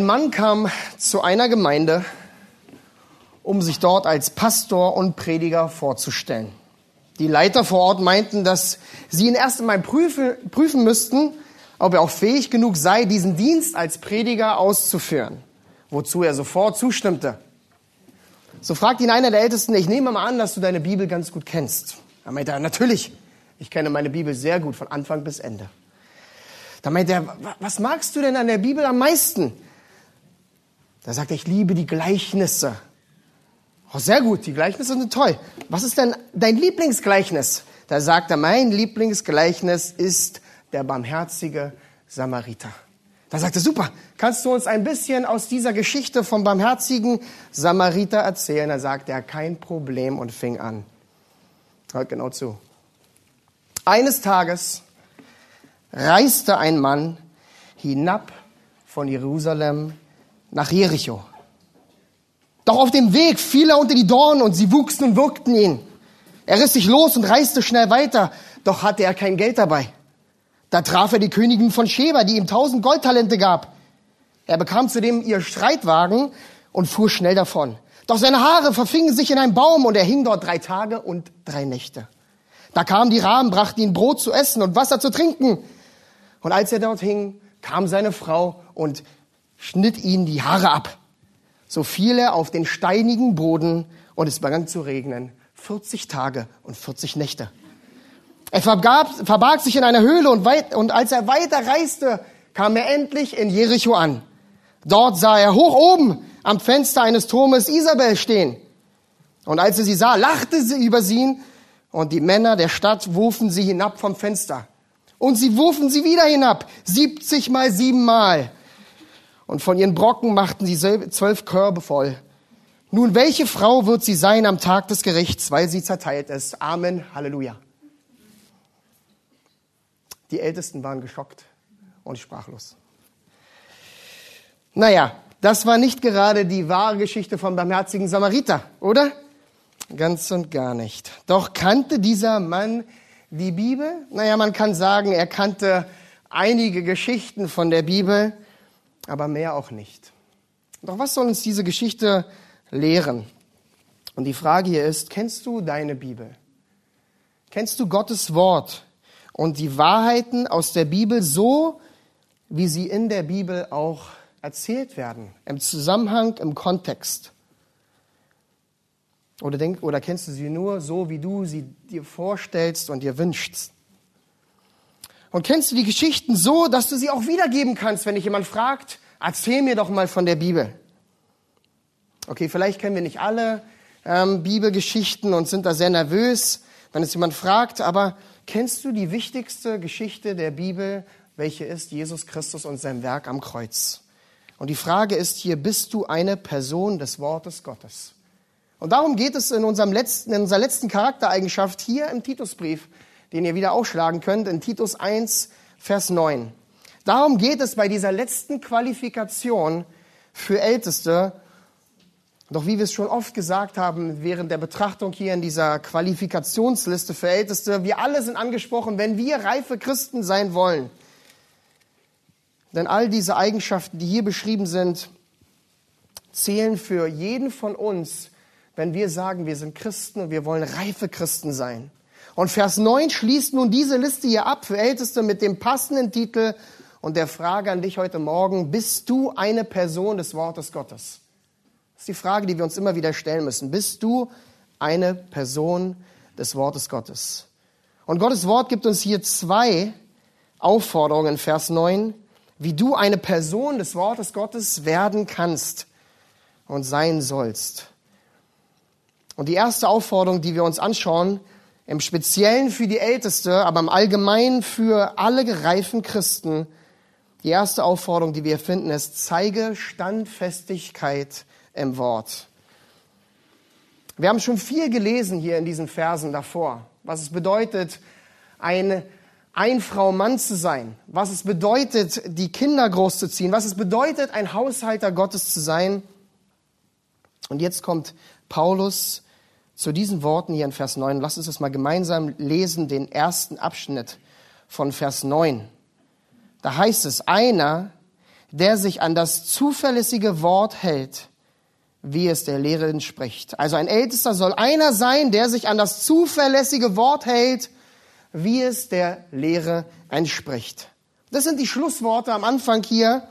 Ein Mann kam zu einer Gemeinde, um sich dort als Pastor und Prediger vorzustellen. Die Leiter vor Ort meinten, dass sie ihn erst einmal prüfen, prüfen müssten, ob er auch fähig genug sei, diesen Dienst als Prediger auszuführen, wozu er sofort zustimmte. So fragt ihn einer der Ältesten, ich nehme mal an, dass du deine Bibel ganz gut kennst. Er meinte natürlich, ich kenne meine Bibel sehr gut, von Anfang bis Ende. Da meinte er, was magst du denn an der Bibel am meisten? Da sagt er, ich liebe die Gleichnisse. Oh, sehr gut, die Gleichnisse sind toll. Was ist denn dein Lieblingsgleichnis? Da sagt er, mein Lieblingsgleichnis ist der barmherzige Samariter. Da sagt er, super, kannst du uns ein bisschen aus dieser Geschichte vom barmherzigen Samariter erzählen? Da sagt er, kein Problem und fing an. Hört genau zu. Eines Tages reiste ein Mann hinab von Jerusalem nach Jericho. Doch auf dem Weg fiel er unter die Dornen und sie wuchsen und wirkten ihn. Er riss sich los und reiste schnell weiter, doch hatte er kein Geld dabei. Da traf er die Königin von Sheba, die ihm tausend Goldtalente gab. Er bekam zudem ihr Streitwagen und fuhr schnell davon. Doch seine Haare verfingen sich in einem Baum und er hing dort drei Tage und drei Nächte. Da kamen die Raben, brachten ihm Brot zu essen und Wasser zu trinken. Und als er dort hing, kam seine Frau und schnitt ihn die Haare ab. So fiel er auf den steinigen Boden und es begann zu regnen. 40 Tage und 40 Nächte. Er vergab, verbarg sich in einer Höhle und, weit, und als er weiter reiste, kam er endlich in Jericho an. Dort sah er hoch oben am Fenster eines Turmes Isabel stehen. Und als er sie sah, lachte sie über sie und die Männer der Stadt wufen sie hinab vom Fenster. Und sie wufen sie wieder hinab, 70 mal sieben Mal und von ihren Brocken machten sie zwölf Körbe voll. Nun, welche Frau wird sie sein am Tag des Gerichts, weil sie zerteilt ist? Amen, Halleluja. Die Ältesten waren geschockt und sprachlos. Naja, das war nicht gerade die wahre Geschichte vom barmherzigen Samariter, oder? Ganz und gar nicht. Doch kannte dieser Mann die Bibel? Naja, man kann sagen, er kannte einige Geschichten von der Bibel, aber mehr auch nicht. Doch was soll uns diese Geschichte lehren? Und die Frage hier ist, kennst du deine Bibel? Kennst du Gottes Wort und die Wahrheiten aus der Bibel so, wie sie in der Bibel auch erzählt werden, im Zusammenhang, im Kontext? Oder, denk, oder kennst du sie nur so, wie du sie dir vorstellst und dir wünschst? Und kennst du die Geschichten so, dass du sie auch wiedergeben kannst, wenn dich jemand fragt, erzähl mir doch mal von der Bibel. Okay, vielleicht kennen wir nicht alle ähm, Bibelgeschichten und sind da sehr nervös, wenn es jemand fragt, aber kennst du die wichtigste Geschichte der Bibel, welche ist Jesus Christus und sein Werk am Kreuz? Und die Frage ist hier, bist du eine Person des Wortes Gottes? Und darum geht es in, unserem letzten, in unserer letzten Charaktereigenschaft hier im Titusbrief den ihr wieder aufschlagen könnt, in Titus 1, Vers 9. Darum geht es bei dieser letzten Qualifikation für Älteste. Doch wie wir es schon oft gesagt haben während der Betrachtung hier in dieser Qualifikationsliste für Älteste, wir alle sind angesprochen, wenn wir reife Christen sein wollen. Denn all diese Eigenschaften, die hier beschrieben sind, zählen für jeden von uns, wenn wir sagen, wir sind Christen und wir wollen reife Christen sein. Und Vers 9 schließt nun diese Liste hier ab für Älteste mit dem passenden Titel und der Frage an dich heute Morgen, bist du eine Person des Wortes Gottes? Das ist die Frage, die wir uns immer wieder stellen müssen. Bist du eine Person des Wortes Gottes? Und Gottes Wort gibt uns hier zwei Aufforderungen Vers 9, wie du eine Person des Wortes Gottes werden kannst und sein sollst. Und die erste Aufforderung, die wir uns anschauen, im Speziellen für die Älteste, aber im Allgemeinen für alle gereifen Christen, die erste Aufforderung, die wir finden, ist, zeige Standfestigkeit im Wort. Wir haben schon viel gelesen hier in diesen Versen davor, was es bedeutet, ein Ein-Frau-Mann zu sein, was es bedeutet, die Kinder großzuziehen, was es bedeutet, ein Haushalter Gottes zu sein. Und jetzt kommt Paulus zu diesen Worten hier in Vers 9. Lass uns das mal gemeinsam lesen, den ersten Abschnitt von Vers 9. Da heißt es, einer, der sich an das zuverlässige Wort hält, wie es der Lehre entspricht. Also ein Ältester soll einer sein, der sich an das zuverlässige Wort hält, wie es der Lehre entspricht. Das sind die Schlussworte am Anfang hier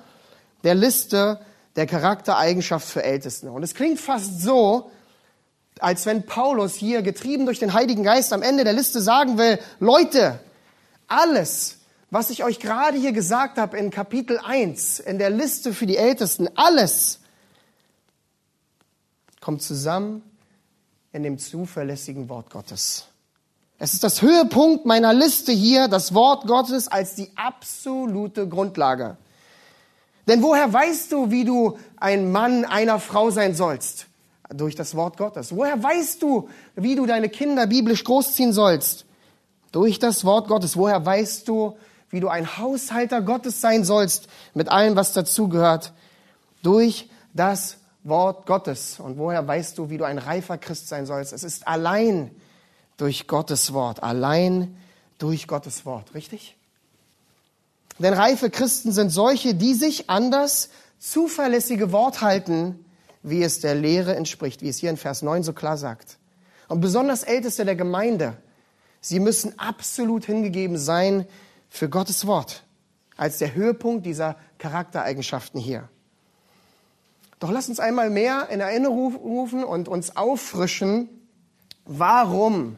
der Liste der Charaktereigenschaft für Ältesten. Und es klingt fast so, als wenn Paulus hier, getrieben durch den Heiligen Geist, am Ende der Liste sagen will, Leute, alles, was ich euch gerade hier gesagt habe in Kapitel 1, in der Liste für die Ältesten, alles kommt zusammen in dem zuverlässigen Wort Gottes. Es ist das Höhepunkt meiner Liste hier, das Wort Gottes als die absolute Grundlage. Denn woher weißt du, wie du ein Mann einer Frau sein sollst? Durch das Wort Gottes. Woher weißt du, wie du deine Kinder biblisch großziehen sollst? Durch das Wort Gottes. Woher weißt du, wie du ein Haushalter Gottes sein sollst, mit allem, was dazugehört, durch das Wort Gottes. Und woher weißt du, wie du ein reifer Christ sein sollst? Es ist allein durch Gottes Wort, allein durch Gottes Wort, richtig? Denn reife Christen sind solche, die sich an das zuverlässige Wort halten, wie es der Lehre entspricht, wie es hier in Vers 9 so klar sagt. Und besonders Älteste der Gemeinde, sie müssen absolut hingegeben sein für Gottes Wort als der Höhepunkt dieser Charaktereigenschaften hier. Doch lass uns einmal mehr in Erinnerung rufen und uns auffrischen, warum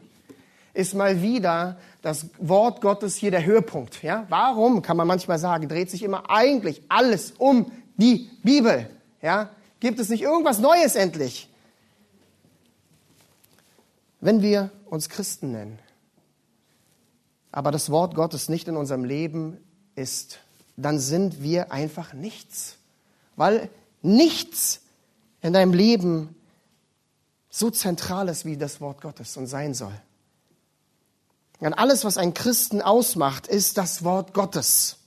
ist mal wieder das Wort Gottes hier der Höhepunkt. Ja? Warum, kann man manchmal sagen, dreht sich immer eigentlich alles um die Bibel. Ja? Gibt es nicht irgendwas Neues endlich? Wenn wir uns Christen nennen, aber das Wort Gottes nicht in unserem Leben ist, dann sind wir einfach nichts. Weil nichts in deinem Leben so zentral ist wie das Wort Gottes und sein soll. Und alles, was ein Christen ausmacht, ist das Wort Gottes.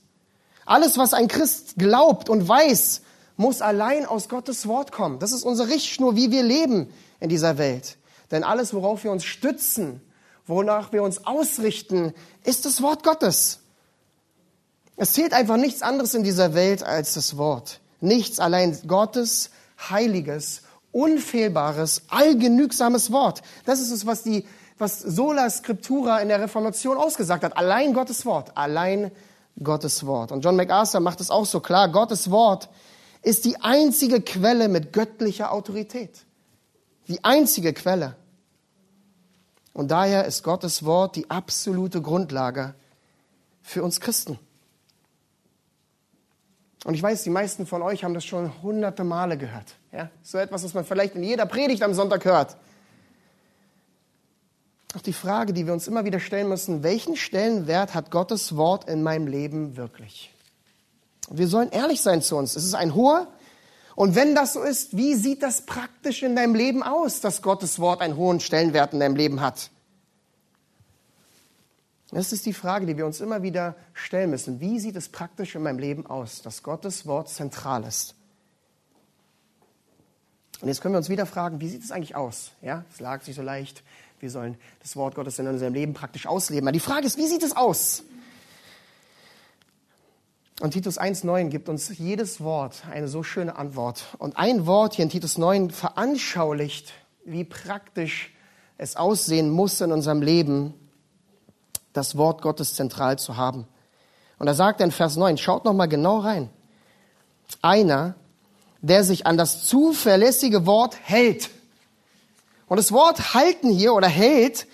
Alles, was ein Christ glaubt und weiß, muss allein aus Gottes Wort kommen. Das ist unsere Richtschnur, wie wir leben in dieser Welt. Denn alles, worauf wir uns stützen, wonach wir uns ausrichten, ist das Wort Gottes. Es zählt einfach nichts anderes in dieser Welt als das Wort. Nichts allein Gottes heiliges, unfehlbares, allgenügsames Wort. Das ist es, was die, was Sola Scriptura in der Reformation ausgesagt hat. Allein Gottes Wort. Allein Gottes Wort. Und John MacArthur macht es auch so klar. Gottes Wort ist die einzige Quelle mit göttlicher Autorität. Die einzige Quelle. Und daher ist Gottes Wort die absolute Grundlage für uns Christen. Und ich weiß, die meisten von euch haben das schon hunderte Male gehört. Ja? So etwas, was man vielleicht in jeder Predigt am Sonntag hört. Doch die Frage, die wir uns immer wieder stellen müssen, welchen Stellenwert hat Gottes Wort in meinem Leben wirklich? Wir sollen ehrlich sein zu uns. Es ist ein hoher. Und wenn das so ist, wie sieht das praktisch in deinem Leben aus, dass Gottes Wort einen hohen Stellenwert in deinem Leben hat? Das ist die Frage, die wir uns immer wieder stellen müssen. Wie sieht es praktisch in meinem Leben aus, dass Gottes Wort zentral ist? Und jetzt können wir uns wieder fragen, wie sieht es eigentlich aus? Ja, es lag sich so leicht. Wir sollen das Wort Gottes in unserem Leben praktisch ausleben. Aber die Frage ist, wie sieht es aus? Und Titus 1.9 gibt uns jedes Wort eine so schöne Antwort. Und ein Wort hier in Titus 9 veranschaulicht, wie praktisch es aussehen muss in unserem Leben, das Wort Gottes zentral zu haben. Und da sagt er in Vers 9, schaut noch mal genau rein. Einer, der sich an das zuverlässige Wort hält. Und das Wort halten hier oder hält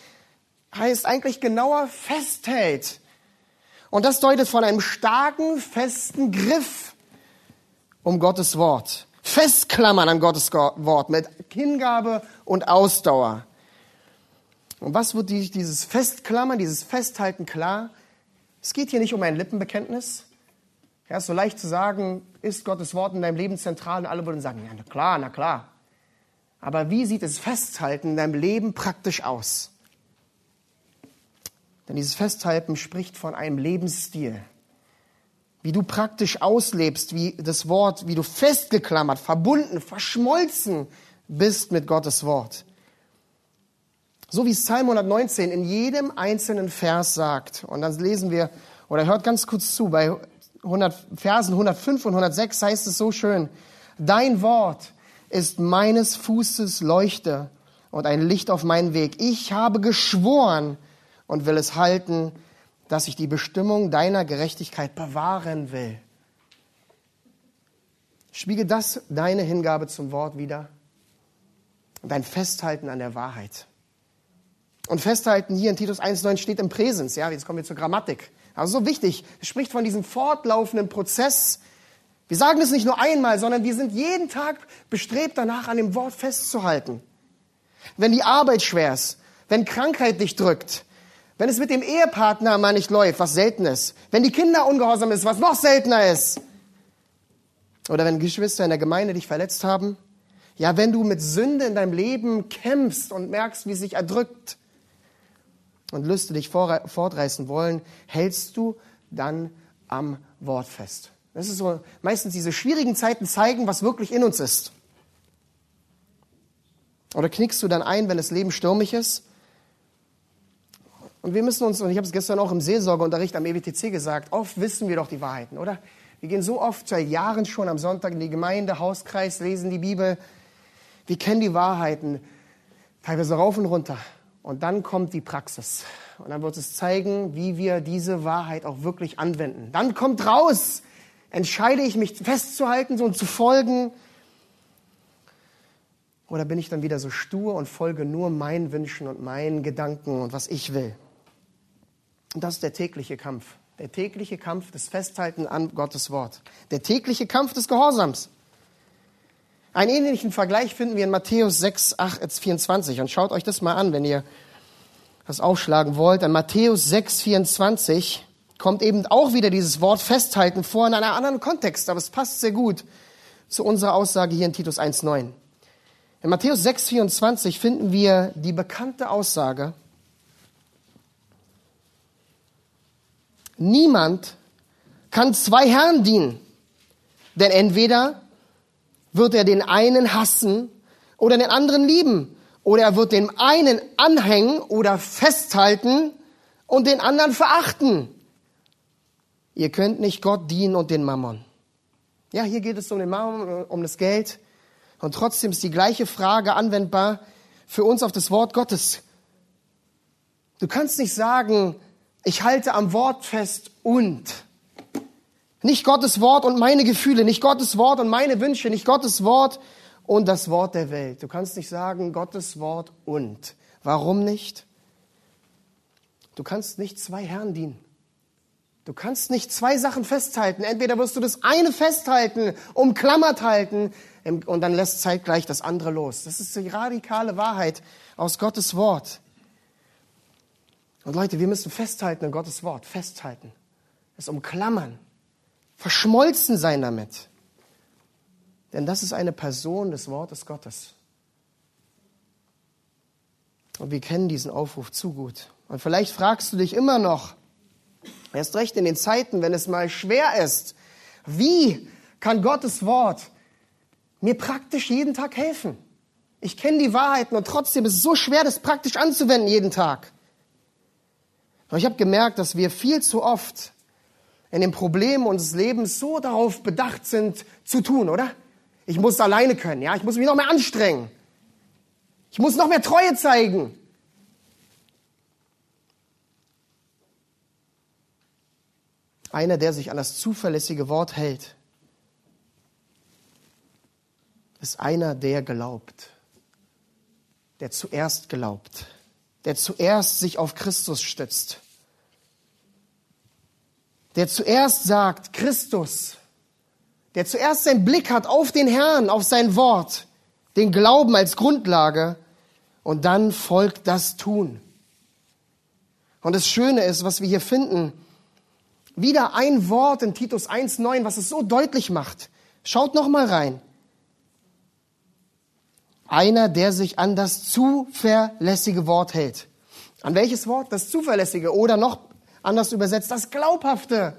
heißt eigentlich genauer festhält. Und das deutet von einem starken, festen Griff um Gottes Wort. Festklammern an Gottes Wort mit Hingabe und Ausdauer. Und was wird dieses Festklammern, dieses Festhalten klar? Es geht hier nicht um ein Lippenbekenntnis. Ja, ist so leicht zu sagen, ist Gottes Wort in deinem Leben zentral und alle würden sagen, ja, na klar, na klar. Aber wie sieht es Festhalten in deinem Leben praktisch aus? Denn dieses Festhalten spricht von einem Lebensstil. Wie du praktisch auslebst, wie das Wort, wie du festgeklammert, verbunden, verschmolzen bist mit Gottes Wort. So wie es Psalm 119 in jedem einzelnen Vers sagt. Und dann lesen wir, oder hört ganz kurz zu, bei 100, Versen 105 und 106 heißt es so schön, dein Wort ist meines Fußes Leuchte und ein Licht auf meinen Weg. Ich habe geschworen und will es halten, dass ich die Bestimmung deiner Gerechtigkeit bewahren will. Spiegelt das deine Hingabe zum Wort wieder? Dein Festhalten an der Wahrheit. Und festhalten hier in Titus 1,9 steht im Präsens. Ja, jetzt kommen wir zur Grammatik. Also so wichtig. Es spricht von diesem fortlaufenden Prozess. Wir sagen es nicht nur einmal, sondern wir sind jeden Tag bestrebt danach, an dem Wort festzuhalten. Wenn die Arbeit schwer ist, wenn Krankheit dich drückt, wenn es mit dem Ehepartner mal nicht läuft, was selten ist, wenn die Kinder ungehorsam ist, was noch seltener ist, oder wenn Geschwister in der Gemeinde dich verletzt haben, ja, wenn du mit Sünde in deinem Leben kämpfst und merkst, wie es sich erdrückt, und Lüste dich fortreißen wollen, hältst du dann am Wort fest. Das ist so, meistens diese schwierigen Zeiten zeigen, was wirklich in uns ist. Oder knickst du dann ein, wenn das Leben stürmig ist? Und wir müssen uns, und ich habe es gestern auch im Seelsorgeunterricht am EWTC gesagt, oft wissen wir doch die Wahrheiten, oder? Wir gehen so oft seit Jahren schon am Sonntag in die Gemeinde, Hauskreis, lesen die Bibel. Wir kennen die Wahrheiten, teilweise rauf und runter. Und dann kommt die Praxis. Und dann wird es zeigen, wie wir diese Wahrheit auch wirklich anwenden. Dann kommt raus, entscheide ich mich festzuhalten und zu folgen. Oder bin ich dann wieder so stur und folge nur meinen Wünschen und meinen Gedanken und was ich will? Und das ist der tägliche Kampf. Der tägliche Kampf des Festhalten an Gottes Wort. Der tägliche Kampf des Gehorsams. Einen ähnlichen Vergleich finden wir in Matthäus 6, 8, 24. Und schaut euch das mal an, wenn ihr das aufschlagen wollt. In Matthäus 6, 24 kommt eben auch wieder dieses Wort festhalten vor in einem anderen Kontext. Aber es passt sehr gut zu unserer Aussage hier in Titus 1, 9. In Matthäus 6, 24 finden wir die bekannte Aussage, niemand kann zwei Herren dienen, denn entweder wird er den einen hassen oder den anderen lieben. Oder er wird dem einen anhängen oder festhalten und den anderen verachten. Ihr könnt nicht Gott dienen und den Mammon. Ja, hier geht es um den Mammon, um das Geld. Und trotzdem ist die gleiche Frage anwendbar für uns auf das Wort Gottes. Du kannst nicht sagen, ich halte am Wort fest und. Nicht Gottes Wort und meine Gefühle, nicht Gottes Wort und meine Wünsche, nicht Gottes Wort und das Wort der Welt. Du kannst nicht sagen Gottes Wort und. Warum nicht? Du kannst nicht zwei Herren dienen. Du kannst nicht zwei Sachen festhalten. Entweder wirst du das eine festhalten, umklammert halten und dann lässt zeitgleich das andere los. Das ist die radikale Wahrheit aus Gottes Wort. Und Leute, wir müssen festhalten an Gottes Wort, festhalten, es umklammern verschmolzen sein damit. Denn das ist eine Person des Wortes Gottes. Und wir kennen diesen Aufruf zu gut. Und vielleicht fragst du dich immer noch, erst recht in den Zeiten, wenn es mal schwer ist, wie kann Gottes Wort mir praktisch jeden Tag helfen? Ich kenne die Wahrheiten und trotzdem ist es so schwer, das praktisch anzuwenden jeden Tag. Aber ich habe gemerkt, dass wir viel zu oft in den Problemen unseres Lebens so darauf bedacht sind, zu tun, oder? Ich muss alleine können, ja? Ich muss mich noch mehr anstrengen. Ich muss noch mehr Treue zeigen. Einer, der sich an das zuverlässige Wort hält, ist einer, der glaubt, der zuerst glaubt, der zuerst sich auf Christus stützt, der zuerst sagt, Christus, der zuerst seinen Blick hat auf den Herrn, auf sein Wort, den Glauben als Grundlage und dann folgt das Tun. Und das Schöne ist, was wir hier finden, wieder ein Wort in Titus 1.9, was es so deutlich macht. Schaut noch mal rein. Einer, der sich an das zuverlässige Wort hält. An welches Wort? Das zuverlässige oder noch anders übersetzt, das glaubhafte.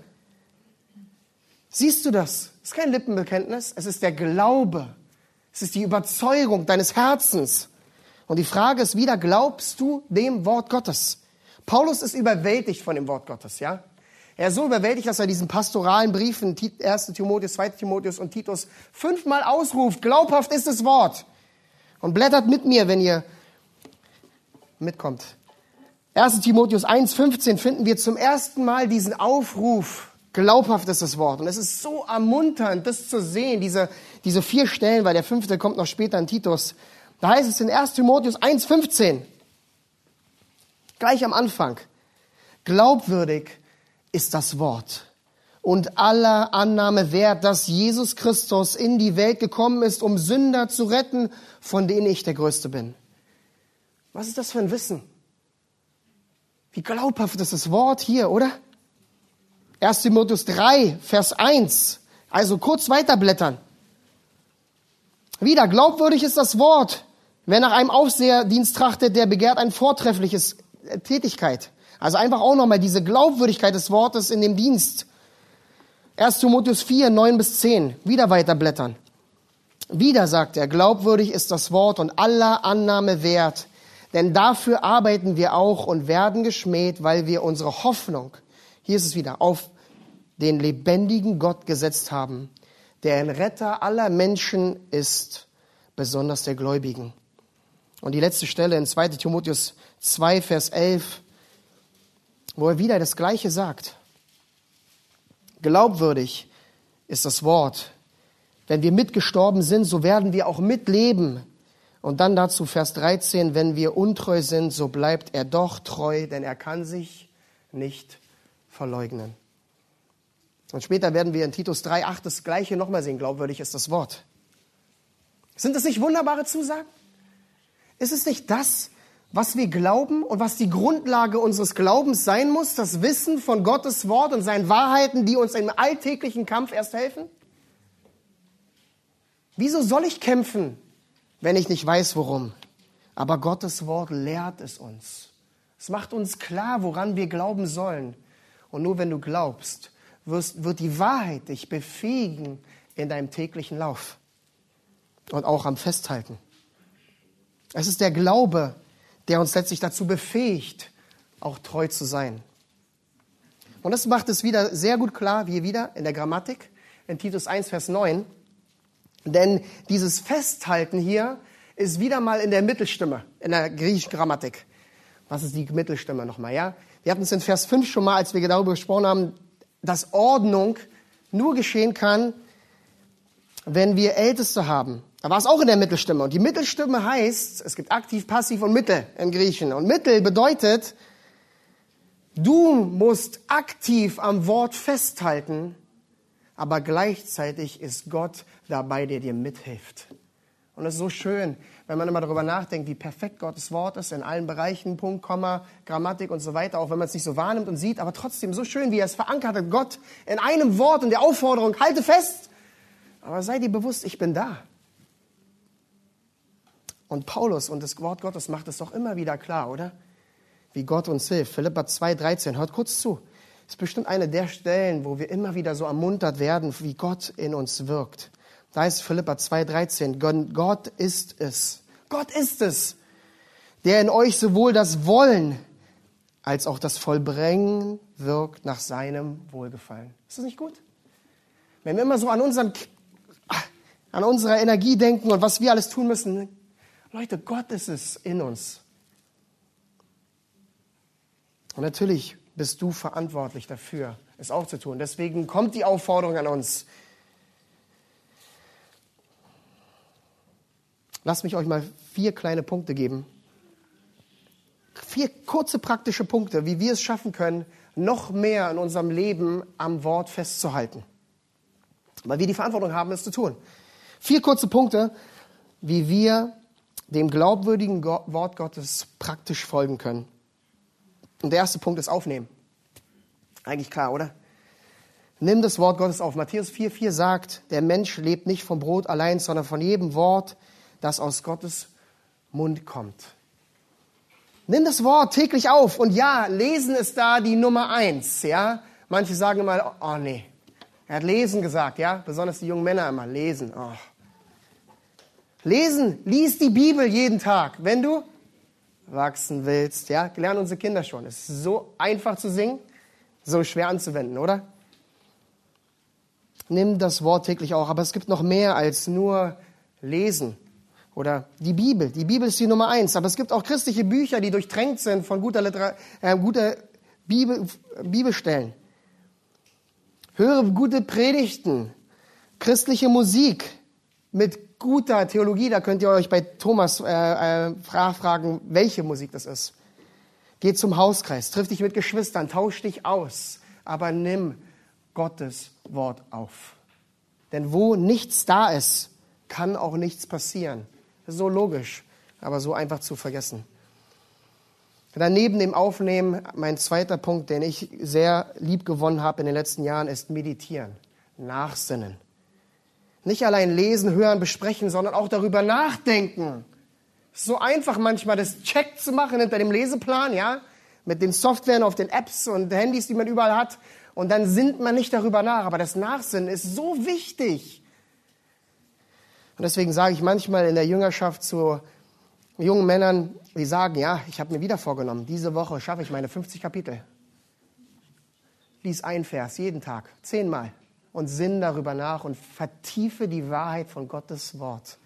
Siehst du das? Es ist kein Lippenbekenntnis, es ist der Glaube. Es ist die Überzeugung deines Herzens. Und die Frage ist wieder, glaubst du dem Wort Gottes? Paulus ist überwältigt von dem Wort Gottes, ja? Er ist so überwältigt, dass er diesen pastoralen Briefen, 1. Timotheus, 2. Timotheus und Titus, fünfmal ausruft, glaubhaft ist das Wort. Und blättert mit mir, wenn ihr mitkommt. 1. Timotheus 1, 15 finden wir zum ersten Mal diesen Aufruf, glaubhaft ist das Wort. Und es ist so ermunternd, das zu sehen, diese, diese vier Stellen, weil der fünfte kommt noch später in Titus. Da heißt es in 1. Timotheus 1, 15, gleich am Anfang, glaubwürdig ist das Wort und aller Annahme wert, dass Jesus Christus in die Welt gekommen ist, um Sünder zu retten, von denen ich der Größte bin. Was ist das für ein Wissen? Wie glaubhaft ist das Wort hier, oder? 1 Timotheus 3, Vers 1. Also kurz weiterblättern. Wieder, glaubwürdig ist das Wort. Wer nach einem Aufseherdienst trachtet, der begehrt ein vortreffliches äh, Tätigkeit. Also einfach auch nochmal diese Glaubwürdigkeit des Wortes in dem Dienst. 1 Timotheus 4, 9 bis 10. Wieder weiterblättern. Wieder sagt er, glaubwürdig ist das Wort und aller Annahme wert. Denn dafür arbeiten wir auch und werden geschmäht, weil wir unsere Hoffnung, hier ist es wieder, auf den lebendigen Gott gesetzt haben, der ein Retter aller Menschen ist, besonders der Gläubigen. Und die letzte Stelle in 2 Timotheus 2, Vers 11 wo er wieder das Gleiche sagt. Glaubwürdig ist das Wort. Wenn wir mitgestorben sind, so werden wir auch mitleben. Und dann dazu Vers 13, wenn wir untreu sind, so bleibt er doch treu, denn er kann sich nicht verleugnen. Und später werden wir in Titus 3,8 das Gleiche nochmal sehen. Glaubwürdig ist das Wort. Sind das nicht wunderbare Zusagen? Ist es nicht das, was wir glauben und was die Grundlage unseres Glaubens sein muss, das Wissen von Gottes Wort und seinen Wahrheiten, die uns im alltäglichen Kampf erst helfen? Wieso soll ich kämpfen, wenn ich nicht weiß, worum? Aber Gottes Wort lehrt es uns. Es macht uns klar, woran wir glauben sollen. Und nur wenn du glaubst, wirst, wird die Wahrheit dich befähigen in deinem täglichen Lauf und auch am Festhalten. Es ist der Glaube, der uns letztlich dazu befähigt, auch treu zu sein. Und das macht es wieder sehr gut klar, wie wieder in der Grammatik, in Titus 1, Vers 9. Denn dieses Festhalten hier ist wieder mal in der Mittelstimme, in der griechischen Grammatik. Was ist die Mittelstimme nochmal, ja? Wir hatten es in Vers 5 schon mal, als wir darüber gesprochen haben, dass Ordnung nur geschehen kann, wenn wir Älteste haben. Da war es auch in der Mittelstimme. Und die Mittelstimme heißt, es gibt aktiv, passiv und Mittel im Griechen. Und Mittel bedeutet, du musst aktiv am Wort festhalten, aber gleichzeitig ist Gott dabei, der dir mithilft. Und es ist so schön, wenn man immer darüber nachdenkt, wie perfekt Gottes Wort ist in allen Bereichen, Punkt, Komma, Grammatik und so weiter, auch wenn man es nicht so wahrnimmt und sieht, aber trotzdem so schön, wie er es verankert hat, Gott in einem Wort und der Aufforderung, halte fest, aber sei dir bewusst, ich bin da. Und Paulus und das Wort Gottes macht es doch immer wieder klar, oder? Wie Gott uns hilft. Philippa 2,13, hört kurz zu. Ist bestimmt eine der Stellen, wo wir immer wieder so ermuntert werden, wie Gott in uns wirkt. Da ist Philippa 2,13, Gott ist es. Gott ist es, der in euch sowohl das Wollen als auch das Vollbringen wirkt nach seinem Wohlgefallen. Ist das nicht gut? Wenn wir immer so an, unseren, an unserer Energie denken und was wir alles tun müssen, Leute, Gott ist es in uns. Und natürlich bist du verantwortlich dafür, es auch zu tun. Deswegen kommt die Aufforderung an uns. Lasst mich euch mal vier kleine Punkte geben. Vier kurze praktische Punkte, wie wir es schaffen können, noch mehr in unserem Leben am Wort festzuhalten. Weil wir die Verantwortung haben, es zu tun. Vier kurze Punkte, wie wir dem glaubwürdigen Wort Gottes praktisch folgen können. Und der erste Punkt ist aufnehmen. Eigentlich klar, oder? Nimm das Wort Gottes auf. Matthäus 4,4 sagt, der Mensch lebt nicht vom Brot allein, sondern von jedem Wort, das aus Gottes Mund kommt. Nimm das Wort täglich auf. Und ja, lesen ist da die Nummer eins, ja. Manche sagen immer, oh nee. Er hat lesen gesagt, ja. Besonders die jungen Männer immer, lesen. Oh. Lesen, lies die Bibel jeden Tag. Wenn du wachsen willst, ja. Lernen unsere Kinder schon. Es ist so einfach zu singen, so schwer anzuwenden, oder? Nimm das Wort täglich auch. Aber es gibt noch mehr als nur lesen. Oder die Bibel. Die Bibel ist die Nummer eins. Aber es gibt auch christliche Bücher, die durchtränkt sind von guter, Liter äh, guter Bibel, Bibelstellen. Höre gute Predigten, christliche Musik mit guter Theologie. Da könnt ihr euch bei Thomas äh, äh, fragen, welche Musik das ist. Geh zum Hauskreis, triff dich mit Geschwistern, tausch dich aus, aber nimm Gottes Wort auf. Denn wo nichts da ist, kann auch nichts passieren. So logisch, aber so einfach zu vergessen. Daneben dem Aufnehmen, mein zweiter Punkt, den ich sehr lieb gewonnen habe in den letzten Jahren, ist meditieren, nachsinnen. Nicht allein lesen, hören, besprechen, sondern auch darüber nachdenken. So einfach manchmal das Check zu machen hinter dem Leseplan, ja, mit den Softwaren auf den Apps und Handys, die man überall hat. Und dann sinnt man nicht darüber nach. Aber das Nachsinnen ist so wichtig. Und deswegen sage ich manchmal in der Jüngerschaft zu jungen Männern, die sagen, ja, ich habe mir wieder vorgenommen, diese Woche schaffe ich meine 50 Kapitel. Lies ein Vers jeden Tag, zehnmal und sinn darüber nach und vertiefe die Wahrheit von Gottes Wort.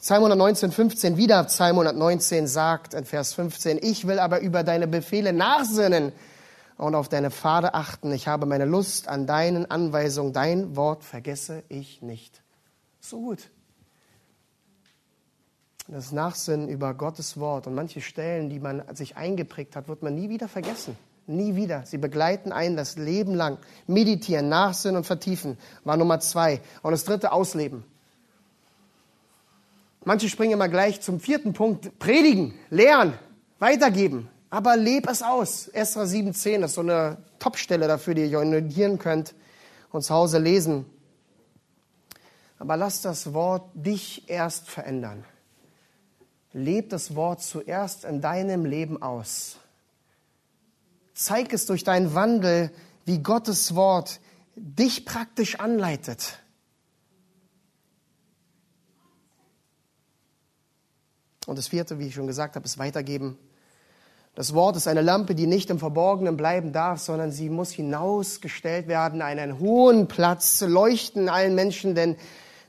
Psalm 119, 15, wieder Psalm 119 sagt in Vers 15, ich will aber über deine Befehle nachsinnen und auf deine Pfade achten. Ich habe meine Lust an deinen Anweisungen, dein Wort vergesse ich nicht. So gut das Nachsinnen über Gottes Wort und manche Stellen, die man sich eingeprägt hat, wird man nie wieder vergessen. Nie wieder. Sie begleiten einen das Leben lang. Meditieren, Nachsinnen und vertiefen war Nummer zwei. Und das dritte, Ausleben. Manche springen immer gleich zum vierten Punkt. Predigen, lehren, weitergeben. Aber leb es aus. Esra 7,10 ist so eine Topstelle dafür, die ihr notieren könnt und zu Hause lesen. Aber lass das Wort dich erst verändern. Leb das Wort zuerst in deinem Leben aus. Zeig es durch deinen Wandel, wie Gottes Wort dich praktisch anleitet. Und das vierte, wie ich schon gesagt habe, ist weitergeben. Das Wort ist eine Lampe, die nicht im Verborgenen bleiben darf, sondern sie muss hinausgestellt werden, einen hohen Platz, leuchten allen Menschen, denn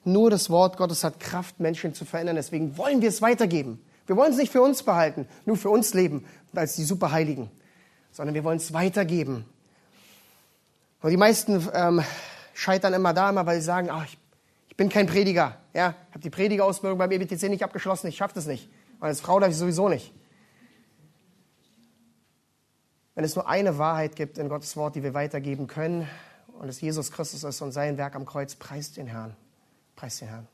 nur das Wort Gottes hat Kraft, Menschen zu verändern. Deswegen wollen wir es weitergeben. Wir wollen es nicht für uns behalten, nur für uns leben, als die Superheiligen, sondern wir wollen es weitergeben. Und die meisten ähm, scheitern immer da, immer, weil sie sagen, ach, ich, ich bin kein Prediger. Ja, habe die Predigerausbildung beim EBTC nicht abgeschlossen, ich schaffe das nicht. Und als Frau darf ich sowieso nicht. Wenn es nur eine Wahrheit gibt in Gottes Wort, die wir weitergeben können, und es Jesus Christus ist und sein Werk am Kreuz, preist den Herrn. Preis den Herrn.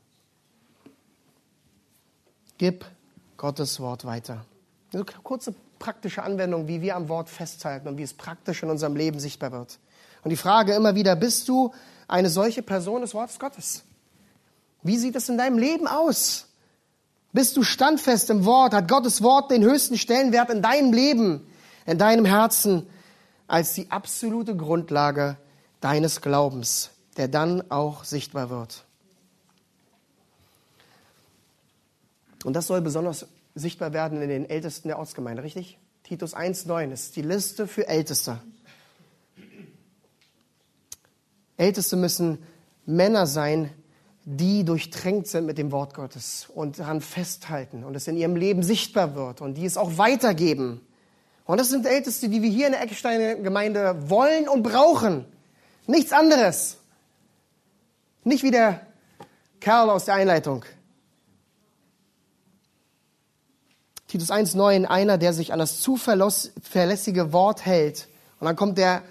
Gib Gottes Wort weiter. Eine kurze praktische Anwendung, wie wir am Wort festhalten und wie es praktisch in unserem Leben sichtbar wird. Und die Frage immer wieder, bist du eine solche Person des Wortes Gottes? Wie sieht es in deinem Leben aus? Bist du standfest im Wort? Hat Gottes Wort den höchsten Stellenwert in deinem Leben, in deinem Herzen, als die absolute Grundlage deines Glaubens, der dann auch sichtbar wird? Und das soll besonders sichtbar werden in den Ältesten der Ortsgemeinde, richtig? Titus 1,9 ist die Liste für Älteste. Älteste müssen Männer sein, die durchtränkt sind mit dem Wort Gottes und daran festhalten und es in ihrem Leben sichtbar wird und die es auch weitergeben. Und das sind Älteste, die wir hier in der Ecksteiner Gemeinde wollen und brauchen. Nichts anderes. Nicht wie der Kerl aus der Einleitung. Titus 1,9, einer, der sich an das zuverlässige Wort hält. Und dann kommt der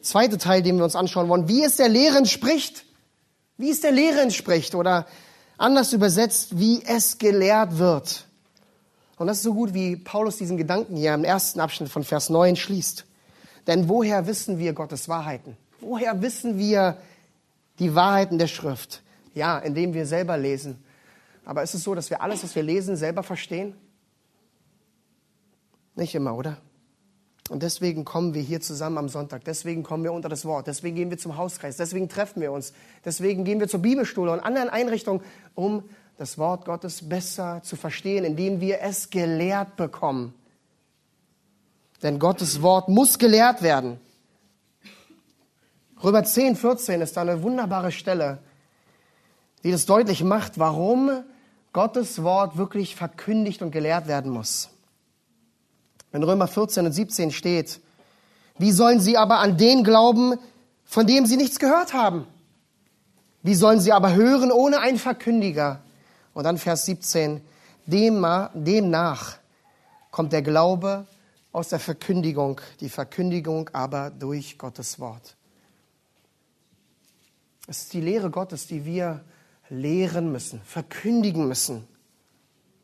zweite Teil, den wir uns anschauen wollen. Wie es der Lehre entspricht. Wie es der Lehre entspricht. Oder anders übersetzt, wie es gelehrt wird. Und das ist so gut, wie Paulus diesen Gedanken hier im ersten Abschnitt von Vers 9 schließt. Denn woher wissen wir Gottes Wahrheiten? Woher wissen wir die Wahrheiten der Schrift? Ja, indem wir selber lesen. Aber ist es so, dass wir alles, was wir lesen, selber verstehen? Nicht immer, oder? Und deswegen kommen wir hier zusammen am Sonntag. Deswegen kommen wir unter das Wort. Deswegen gehen wir zum Hauskreis. Deswegen treffen wir uns. Deswegen gehen wir zur Bibelschule und anderen Einrichtungen, um das Wort Gottes besser zu verstehen, indem wir es gelehrt bekommen. Denn Gottes Wort muss gelehrt werden. Römer 10, 14 ist da eine wunderbare Stelle, die das deutlich macht, warum Gottes Wort wirklich verkündigt und gelehrt werden muss. Wenn Römer 14 und 17 steht, wie sollen sie aber an den glauben, von dem sie nichts gehört haben? Wie sollen sie aber hören ohne einen Verkündiger? Und dann Vers 17, demnach kommt der Glaube aus der Verkündigung, die Verkündigung aber durch Gottes Wort. Es ist die Lehre Gottes, die wir lehren müssen, verkündigen müssen.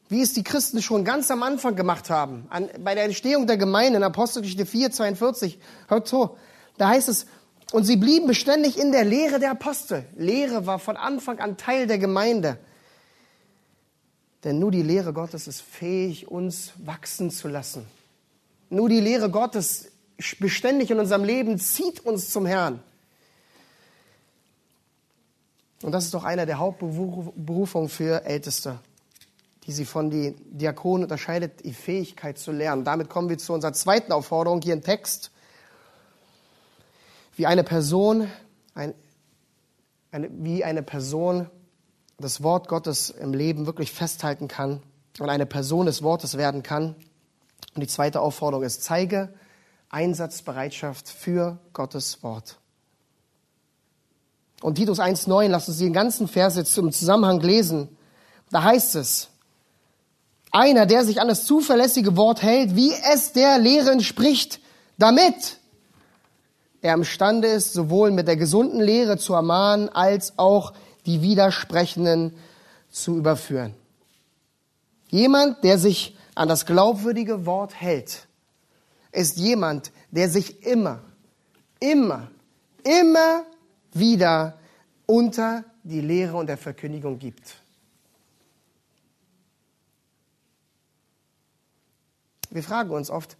Wie es die Christen schon ganz am Anfang gemacht haben, an, bei der Entstehung der Gemeinde in Apostelgeschichte 4, 42. Hört so, da heißt es, und sie blieben beständig in der Lehre der Apostel. Lehre war von Anfang an Teil der Gemeinde. Denn nur die Lehre Gottes ist fähig, uns wachsen zu lassen. Nur die Lehre Gottes beständig in unserem Leben zieht uns zum Herrn. Und das ist doch einer der Hauptberufungen für Älteste, die sie von den Diakonen unterscheidet, die Fähigkeit zu lernen. Damit kommen wir zu unserer zweiten Aufforderung hier im Text. Wie eine Person, ein, eine, wie eine Person das Wort Gottes im Leben wirklich festhalten kann und eine Person des Wortes werden kann. Und die zweite Aufforderung ist, zeige Einsatzbereitschaft für Gottes Wort. Und Titus 1,9, lasst uns den ganzen Vers jetzt im Zusammenhang lesen. Da heißt es, einer, der sich an das zuverlässige Wort hält, wie es der Lehre entspricht, damit er imstande ist, sowohl mit der gesunden Lehre zu ermahnen, als auch die Widersprechenden zu überführen. Jemand, der sich an das glaubwürdige Wort hält, ist jemand, der sich immer, immer, immer wieder unter die Lehre und der Verkündigung gibt. Wir fragen uns oft,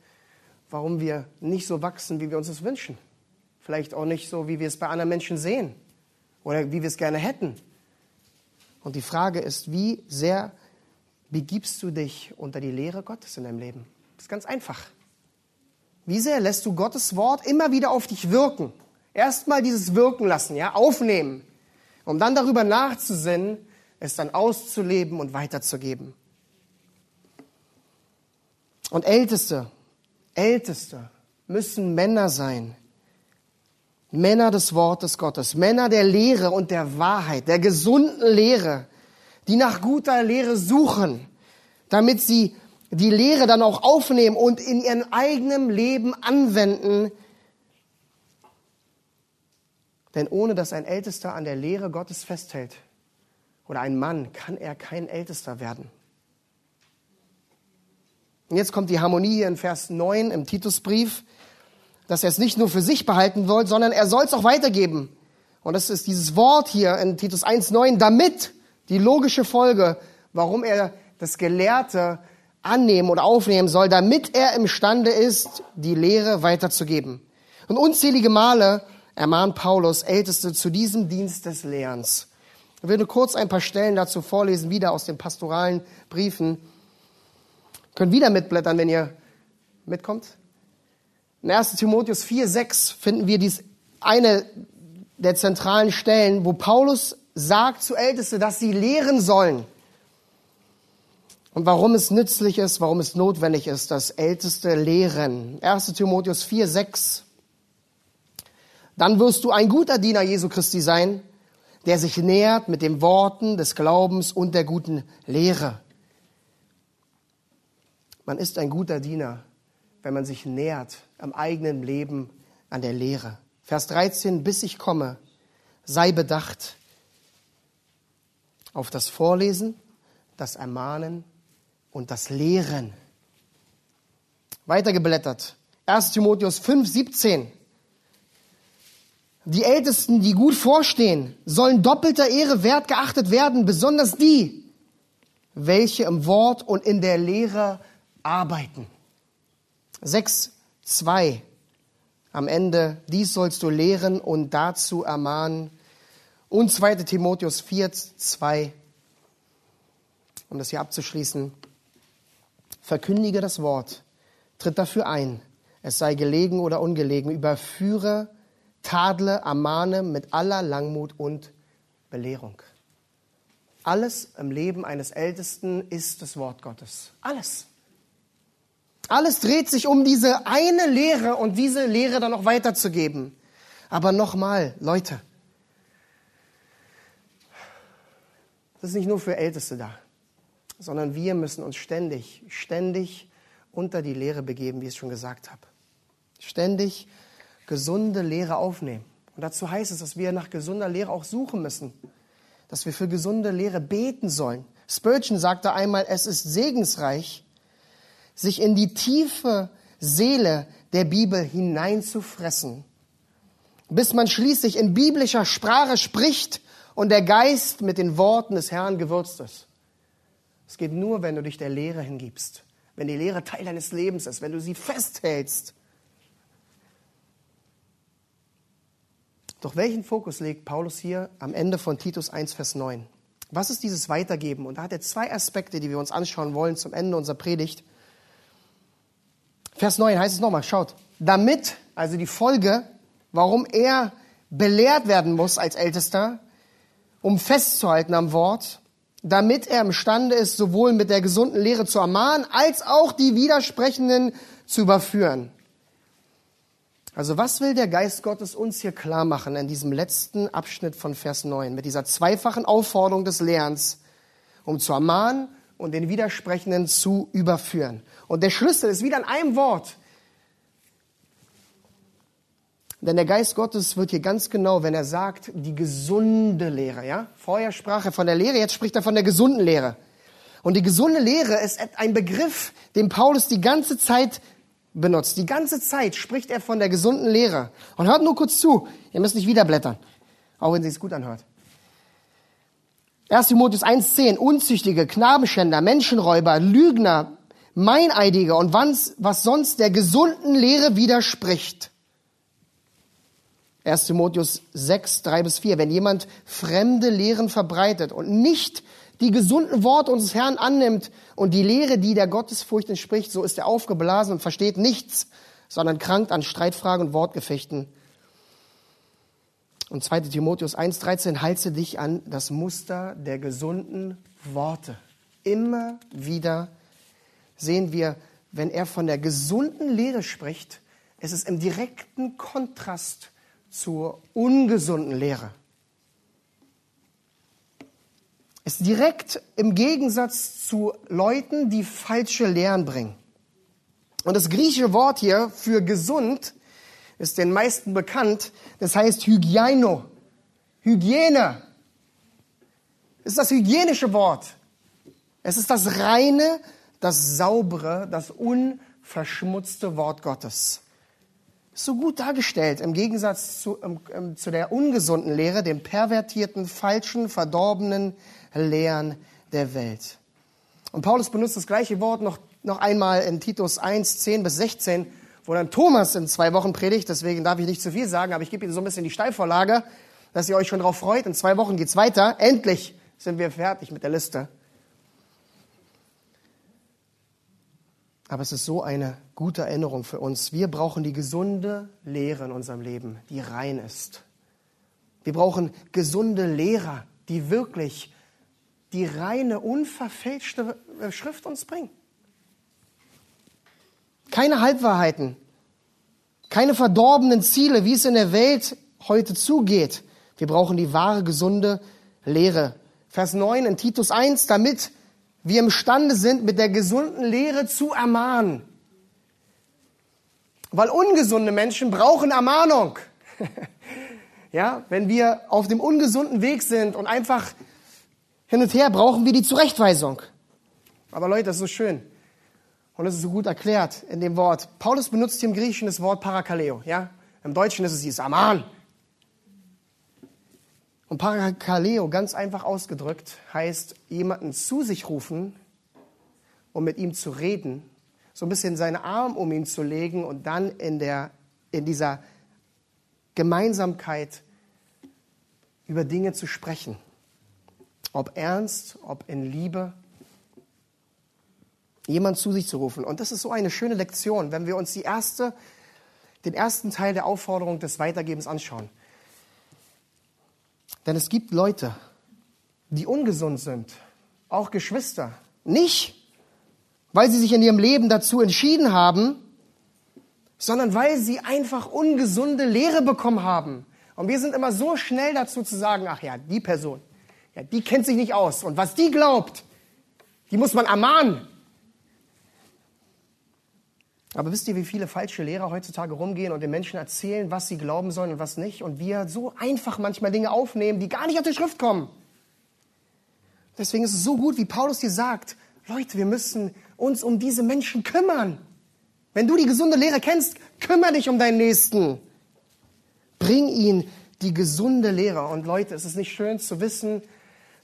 warum wir nicht so wachsen, wie wir uns das wünschen. Vielleicht auch nicht so, wie wir es bei anderen Menschen sehen oder wie wir es gerne hätten. Und die Frage ist, wie sehr begibst du dich unter die Lehre Gottes in deinem Leben? Das ist ganz einfach. Wie sehr lässt du Gottes Wort immer wieder auf dich wirken? Erstmal dieses Wirken lassen, ja, aufnehmen, um dann darüber nachzusinnen, es dann auszuleben und weiterzugeben. Und Älteste, Älteste müssen Männer sein, Männer des Wortes Gottes, Männer der Lehre und der Wahrheit, der gesunden Lehre, die nach guter Lehre suchen, damit sie die Lehre dann auch aufnehmen und in ihrem eigenen Leben anwenden. Denn ohne dass ein Ältester an der Lehre Gottes festhält oder ein Mann, kann er kein Ältester werden. Und jetzt kommt die Harmonie hier in Vers 9 im Titusbrief dass er es nicht nur für sich behalten soll, sondern er soll es auch weitergeben. Und das ist dieses Wort hier in Titus 1.9, damit die logische Folge, warum er das Gelehrte annehmen oder aufnehmen soll, damit er imstande ist, die Lehre weiterzugeben. Und unzählige Male ermahnt Paulus Älteste zu diesem Dienst des Lehrens. Ich will nur kurz ein paar Stellen dazu vorlesen, wieder aus den pastoralen Briefen. Können wieder mitblättern, wenn ihr mitkommt. In 1 Timotheus 4, 6 finden wir dies eine der zentralen Stellen, wo Paulus sagt zu Älteste, dass sie lehren sollen. Und warum es nützlich ist, warum es notwendig ist, dass Älteste lehren. 1 Timotheus 4, 6. Dann wirst du ein guter Diener Jesu Christi sein, der sich nähert mit den Worten des Glaubens und der guten Lehre. Man ist ein guter Diener, wenn man sich nähert am eigenen Leben an der Lehre. Vers 13, bis ich komme, sei bedacht auf das Vorlesen, das Ermahnen und das Lehren. Weitergeblättert. 1 Timotheus 5, 17. Die Ältesten, die gut vorstehen, sollen doppelter Ehre wert geachtet werden, besonders die, welche im Wort und in der Lehre arbeiten. 6, 2. Am Ende, dies sollst du lehren und dazu ermahnen. Und 2. Timotheus 4, 2. Um das hier abzuschließen. Verkündige das Wort, tritt dafür ein, es sei gelegen oder ungelegen, überführe tadle, ermahne mit aller Langmut und Belehrung. Alles im Leben eines Ältesten ist das Wort Gottes. Alles. Alles dreht sich um diese eine Lehre und diese Lehre dann noch weiterzugeben. Aber nochmal, Leute, das ist nicht nur für Älteste da, sondern wir müssen uns ständig, ständig unter die Lehre begeben, wie ich es schon gesagt habe. Ständig gesunde Lehre aufnehmen. Und dazu heißt es, dass wir nach gesunder Lehre auch suchen müssen, dass wir für gesunde Lehre beten sollen. Spurgeon sagte einmal, es ist segensreich, sich in die tiefe Seele der Bibel hineinzufressen, bis man schließlich in biblischer Sprache spricht und der Geist mit den Worten des Herrn gewürzt ist. Es geht nur, wenn du dich der Lehre hingibst, wenn die Lehre Teil deines Lebens ist, wenn du sie festhältst Doch welchen Fokus legt Paulus hier am Ende von Titus 1, Vers 9? Was ist dieses Weitergeben? Und da hat er zwei Aspekte, die wir uns anschauen wollen zum Ende unserer Predigt. Vers 9 heißt es nochmal, schaut, damit, also die Folge, warum er belehrt werden muss als Ältester, um festzuhalten am Wort, damit er imstande ist, sowohl mit der gesunden Lehre zu ermahnen, als auch die Widersprechenden zu überführen. Also was will der Geist Gottes uns hier klar machen in diesem letzten Abschnitt von Vers 9 mit dieser zweifachen Aufforderung des Lernens, um zu ermahnen und den Widersprechenden zu überführen? Und der Schlüssel ist wieder in einem Wort. Denn der Geist Gottes wird hier ganz genau, wenn er sagt, die gesunde Lehre, ja? Vorher sprach er von der Lehre, jetzt spricht er von der gesunden Lehre. Und die gesunde Lehre ist ein Begriff, den Paulus die ganze Zeit benutzt. Die ganze Zeit spricht er von der gesunden Lehre. Und hört nur kurz zu. Ihr müsst nicht wieder blättern. Auch wenn sie es gut anhört. 1. Timotheus 1,10. Unzüchtige, Knabenschänder, Menschenräuber, Lügner, Meineidige und was, sonst der gesunden Lehre widerspricht. 1. Timotheus 6, 3 bis 4. Wenn jemand fremde Lehren verbreitet und nicht die gesunden Worte unseres Herrn annimmt und die Lehre, die der Gottesfurcht entspricht, so ist er aufgeblasen und versteht nichts, sondern krankt an Streitfragen und Wortgefechten. Und 2. Timotheus 1,13, halte dich an das Muster der gesunden Worte. Immer wieder sehen wir, wenn er von der gesunden Lehre spricht, es ist im direkten Kontrast zur ungesunden Lehre ist direkt im Gegensatz zu Leuten, die falsche Lehren bringen. Und das griechische Wort hier für gesund ist den meisten bekannt. Das heißt Hygieno. Hygiene. Ist das hygienische Wort. Es ist das reine, das saubere, das unverschmutzte Wort Gottes. so gut dargestellt im Gegensatz zu, ähm, zu der ungesunden Lehre, dem pervertierten, falschen, verdorbenen, Lehren der Welt. Und Paulus benutzt das gleiche Wort noch, noch einmal in Titus 1, 10 bis 16, wo dann Thomas in zwei Wochen predigt. Deswegen darf ich nicht zu viel sagen, aber ich gebe Ihnen so ein bisschen die Steilvorlage, dass ihr euch schon darauf freut. In zwei Wochen geht's weiter. Endlich sind wir fertig mit der Liste. Aber es ist so eine gute Erinnerung für uns. Wir brauchen die gesunde Lehre in unserem Leben, die rein ist. Wir brauchen gesunde Lehrer, die wirklich die reine, unverfälschte Schrift uns bringt. Keine Halbwahrheiten, keine verdorbenen Ziele, wie es in der Welt heute zugeht. Wir brauchen die wahre, gesunde Lehre. Vers 9 in Titus 1, damit wir imstande sind, mit der gesunden Lehre zu ermahnen. Weil ungesunde Menschen brauchen Ermahnung. ja, wenn wir auf dem ungesunden Weg sind und einfach hin und her, brauchen wir die Zurechtweisung. Aber Leute, das ist so schön. Und es ist so gut erklärt in dem Wort. Paulus benutzt hier im Griechischen das Wort Parakaleo. Ja? Im Deutschen ist es dieses Aman. Und Parakaleo, ganz einfach ausgedrückt, heißt jemanden zu sich rufen, um mit ihm zu reden, so ein bisschen seinen Arm um ihn zu legen und dann in, der, in dieser Gemeinsamkeit über Dinge zu sprechen. Ob ernst, ob in Liebe. Jemand zu sich zu rufen. Und das ist so eine schöne Lektion, wenn wir uns die erste, den ersten Teil der Aufforderung des Weitergebens anschauen. Denn es gibt Leute, die ungesund sind, auch Geschwister. Nicht, weil sie sich in ihrem Leben dazu entschieden haben, sondern weil sie einfach ungesunde Lehre bekommen haben. Und wir sind immer so schnell dazu zu sagen, ach ja, die Person, ja, die kennt sich nicht aus. Und was die glaubt, die muss man ermahnen. Aber wisst ihr, wie viele falsche Lehrer heutzutage rumgehen und den Menschen erzählen, was sie glauben sollen und was nicht? Und wir so einfach manchmal Dinge aufnehmen, die gar nicht aus der Schrift kommen. Deswegen ist es so gut, wie Paulus dir sagt, Leute, wir müssen uns um diese Menschen kümmern. Wenn du die gesunde Lehre kennst, kümmere dich um deinen Nächsten. Bring ihn die gesunde Lehre. Und Leute, es ist nicht schön zu wissen,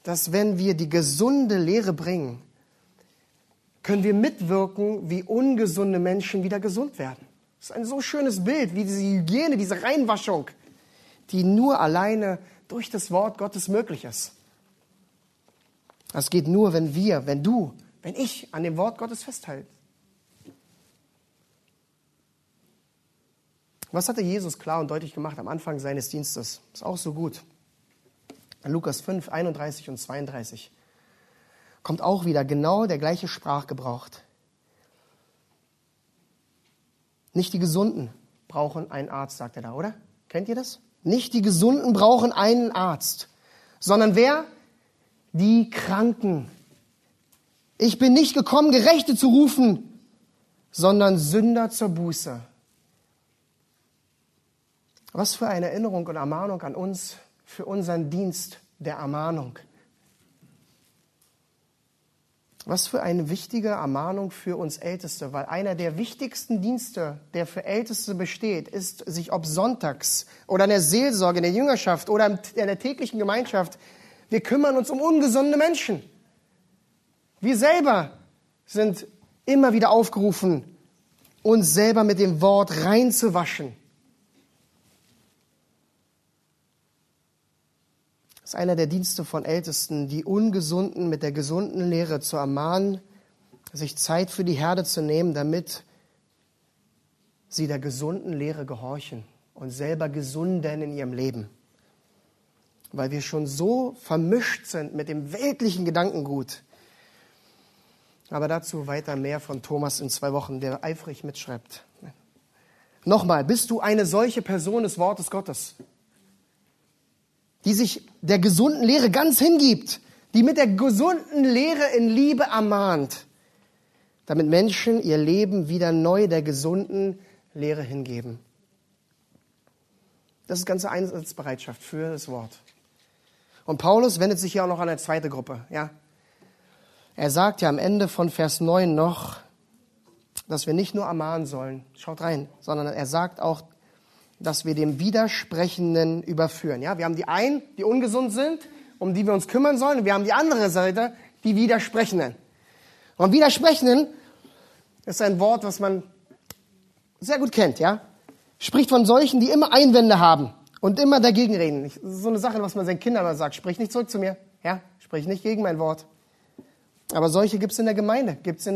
dass wenn wir die gesunde Lehre bringen, können wir mitwirken, wie ungesunde Menschen wieder gesund werden. Das ist ein so schönes Bild, wie diese Hygiene, diese Reinwaschung, die nur alleine durch das Wort Gottes möglich ist. Das geht nur, wenn wir, wenn du, wenn ich an dem Wort Gottes festhalte. Was hatte Jesus klar und deutlich gemacht am Anfang seines Dienstes? Ist auch so gut. Lukas 5, 31 und 32 kommt auch wieder genau der gleiche Sprachgebrauch. Nicht die Gesunden brauchen einen Arzt, sagt er da, oder? Kennt ihr das? Nicht die Gesunden brauchen einen Arzt, sondern wer? Die Kranken. Ich bin nicht gekommen, Gerechte zu rufen, sondern Sünder zur Buße. Was für eine Erinnerung und Ermahnung an uns für unseren Dienst der Ermahnung. Was für eine wichtige Ermahnung für uns Älteste, weil einer der wichtigsten Dienste, der für Älteste besteht, ist, sich ob sonntags oder in der Seelsorge, in der Jüngerschaft oder in der täglichen Gemeinschaft, wir kümmern uns um ungesunde Menschen. Wir selber sind immer wieder aufgerufen, uns selber mit dem Wort reinzuwaschen. Ist einer der Dienste von Ältesten, die Ungesunden mit der gesunden Lehre zu ermahnen, sich Zeit für die Herde zu nehmen, damit sie der gesunden Lehre gehorchen und selber gesunden in ihrem Leben. Weil wir schon so vermischt sind mit dem weltlichen Gedankengut. Aber dazu weiter mehr von Thomas in zwei Wochen, der eifrig mitschreibt. Nochmal, bist du eine solche Person des Wortes Gottes? Die sich der gesunden Lehre ganz hingibt, die mit der gesunden Lehre in Liebe ermahnt, damit Menschen ihr Leben wieder neu der gesunden Lehre hingeben. Das ist ganze Einsatzbereitschaft für das Wort. Und Paulus wendet sich hier auch noch an eine zweite Gruppe, ja. Er sagt ja am Ende von Vers 9 noch, dass wir nicht nur ermahnen sollen, schaut rein, sondern er sagt auch, dass wir dem Widersprechenden überführen. Ja, wir haben die einen, die ungesund sind, um die wir uns kümmern sollen, und wir haben die andere Seite, die Widersprechenden. Und Widersprechenden ist ein Wort, was man sehr gut kennt, ja? Spricht von solchen, die immer Einwände haben und immer dagegen reden. Das ist so eine Sache, was man seinen Kindern immer sagt. Sprich nicht zurück zu mir. Ja? Sprich nicht gegen mein Wort. Aber solche gibt es in der Gemeinde. Gibt es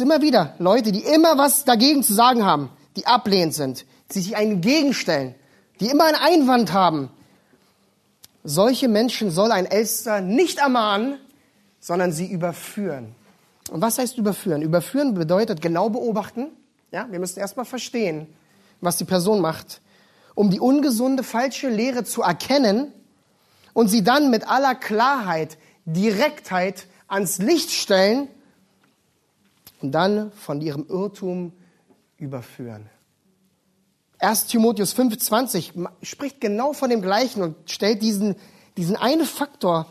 immer wieder. Leute, die immer was dagegen zu sagen haben, die ablehnend sind, die sich einem gegenstellen, die immer einen Einwand haben. Solche Menschen soll ein Ältester nicht ermahnen, sondern sie überführen. Und was heißt überführen? Überführen bedeutet genau beobachten. Ja, wir müssen erstmal verstehen, was die Person macht, um die ungesunde, falsche Lehre zu erkennen und sie dann mit aller Klarheit, Direktheit ans Licht stellen und dann von ihrem Irrtum überführen. 1 Timotheus 5,20 spricht genau von dem Gleichen und stellt diesen, diesen einen Faktor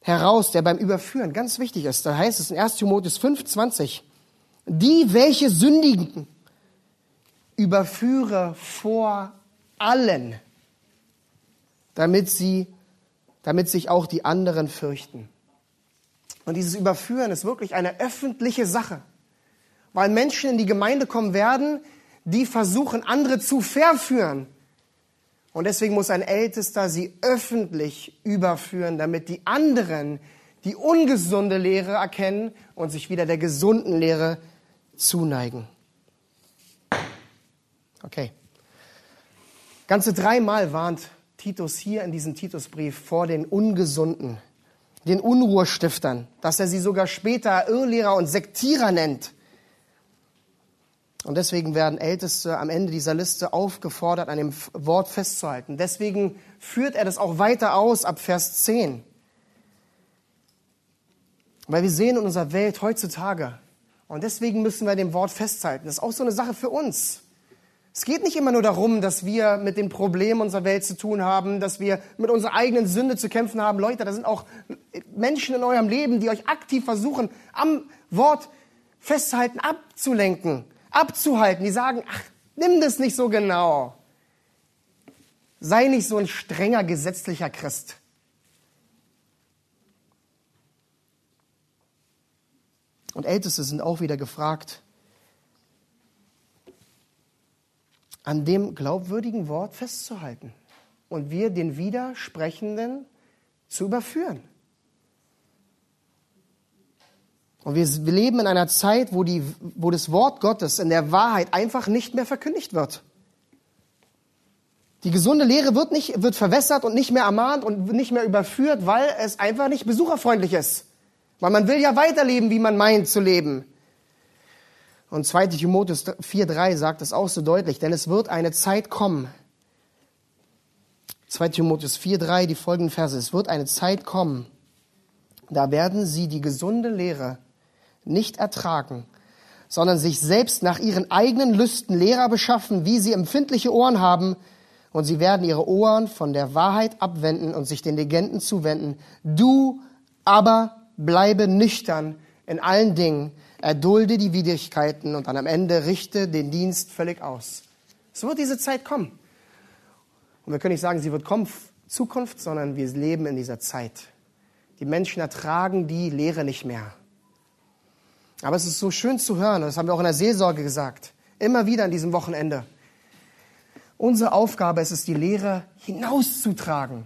heraus, der beim Überführen ganz wichtig ist. Da heißt es in 1 Timotheus 5,20, die, welche sündigen, überführe vor allen, damit sie, damit sich auch die anderen fürchten. Und dieses Überführen ist wirklich eine öffentliche Sache, weil Menschen in die Gemeinde kommen werden, die versuchen, andere zu verführen. Und deswegen muss ein Ältester sie öffentlich überführen, damit die anderen die ungesunde Lehre erkennen und sich wieder der gesunden Lehre zuneigen. Okay. Ganze dreimal warnt Titus hier in diesem Titusbrief vor den Ungesunden den Unruhestiftern, dass er sie sogar später Irrlehrer und Sektierer nennt. Und deswegen werden Älteste am Ende dieser Liste aufgefordert, an dem Wort festzuhalten. Deswegen führt er das auch weiter aus ab Vers 10. Weil wir sehen in unserer Welt heutzutage, und deswegen müssen wir dem Wort festhalten. Das ist auch so eine Sache für uns. Es geht nicht immer nur darum, dass wir mit den Problemen unserer Welt zu tun haben, dass wir mit unserer eigenen Sünde zu kämpfen haben. Leute, da sind auch Menschen in eurem Leben, die euch aktiv versuchen, am Wort festzuhalten, abzulenken, abzuhalten. Die sagen, ach, nimm das nicht so genau. Sei nicht so ein strenger gesetzlicher Christ. Und Älteste sind auch wieder gefragt, an dem glaubwürdigen Wort festzuhalten und wir den Widersprechenden zu überführen. Und wir leben in einer Zeit, wo, die, wo das Wort Gottes in der Wahrheit einfach nicht mehr verkündigt wird. Die gesunde Lehre wird, nicht, wird verwässert und nicht mehr ermahnt und nicht mehr überführt, weil es einfach nicht besucherfreundlich ist. Weil man will ja weiterleben, wie man meint zu leben. Und 2 Timotheus 4,3 sagt es auch so deutlich, denn es wird eine Zeit kommen. 2 Timotheus 4,3, die folgenden Verse. Es wird eine Zeit kommen, da werden sie die gesunde Lehre nicht ertragen, sondern sich selbst nach ihren eigenen Lüsten Lehrer beschaffen, wie sie empfindliche Ohren haben, und sie werden ihre Ohren von der Wahrheit abwenden und sich den Legenden zuwenden. Du aber bleibe nüchtern in allen Dingen, erdulde die Widrigkeiten und dann am Ende richte den Dienst völlig aus. Es wird diese Zeit kommen. Und wir können nicht sagen, sie wird kommen, Zukunft, sondern wir leben in dieser Zeit. Die Menschen ertragen die Lehre nicht mehr. Aber es ist so schön zu hören, das haben wir auch in der Seelsorge gesagt, immer wieder an diesem Wochenende. Unsere Aufgabe ist es, die Lehre hinauszutragen.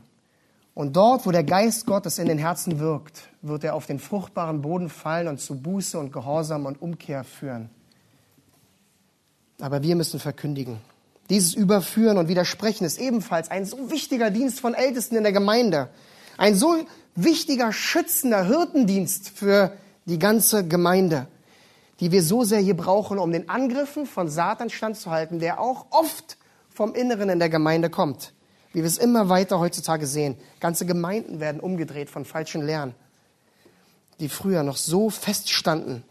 Und dort, wo der Geist Gottes in den Herzen wirkt, wird er auf den fruchtbaren Boden fallen und zu Buße und Gehorsam und Umkehr führen. Aber wir müssen verkündigen. Dieses Überführen und Widersprechen ist ebenfalls ein so wichtiger Dienst von Ältesten in der Gemeinde. Ein so wichtiger, schützender Hirtendienst für die ganze Gemeinde, die wir so sehr hier brauchen, um den Angriffen von Satan standzuhalten, der auch oft vom Inneren in der Gemeinde kommt wie wir es immer weiter heutzutage sehen. Ganze Gemeinden werden umgedreht von falschen Lehren, die früher noch so feststanden.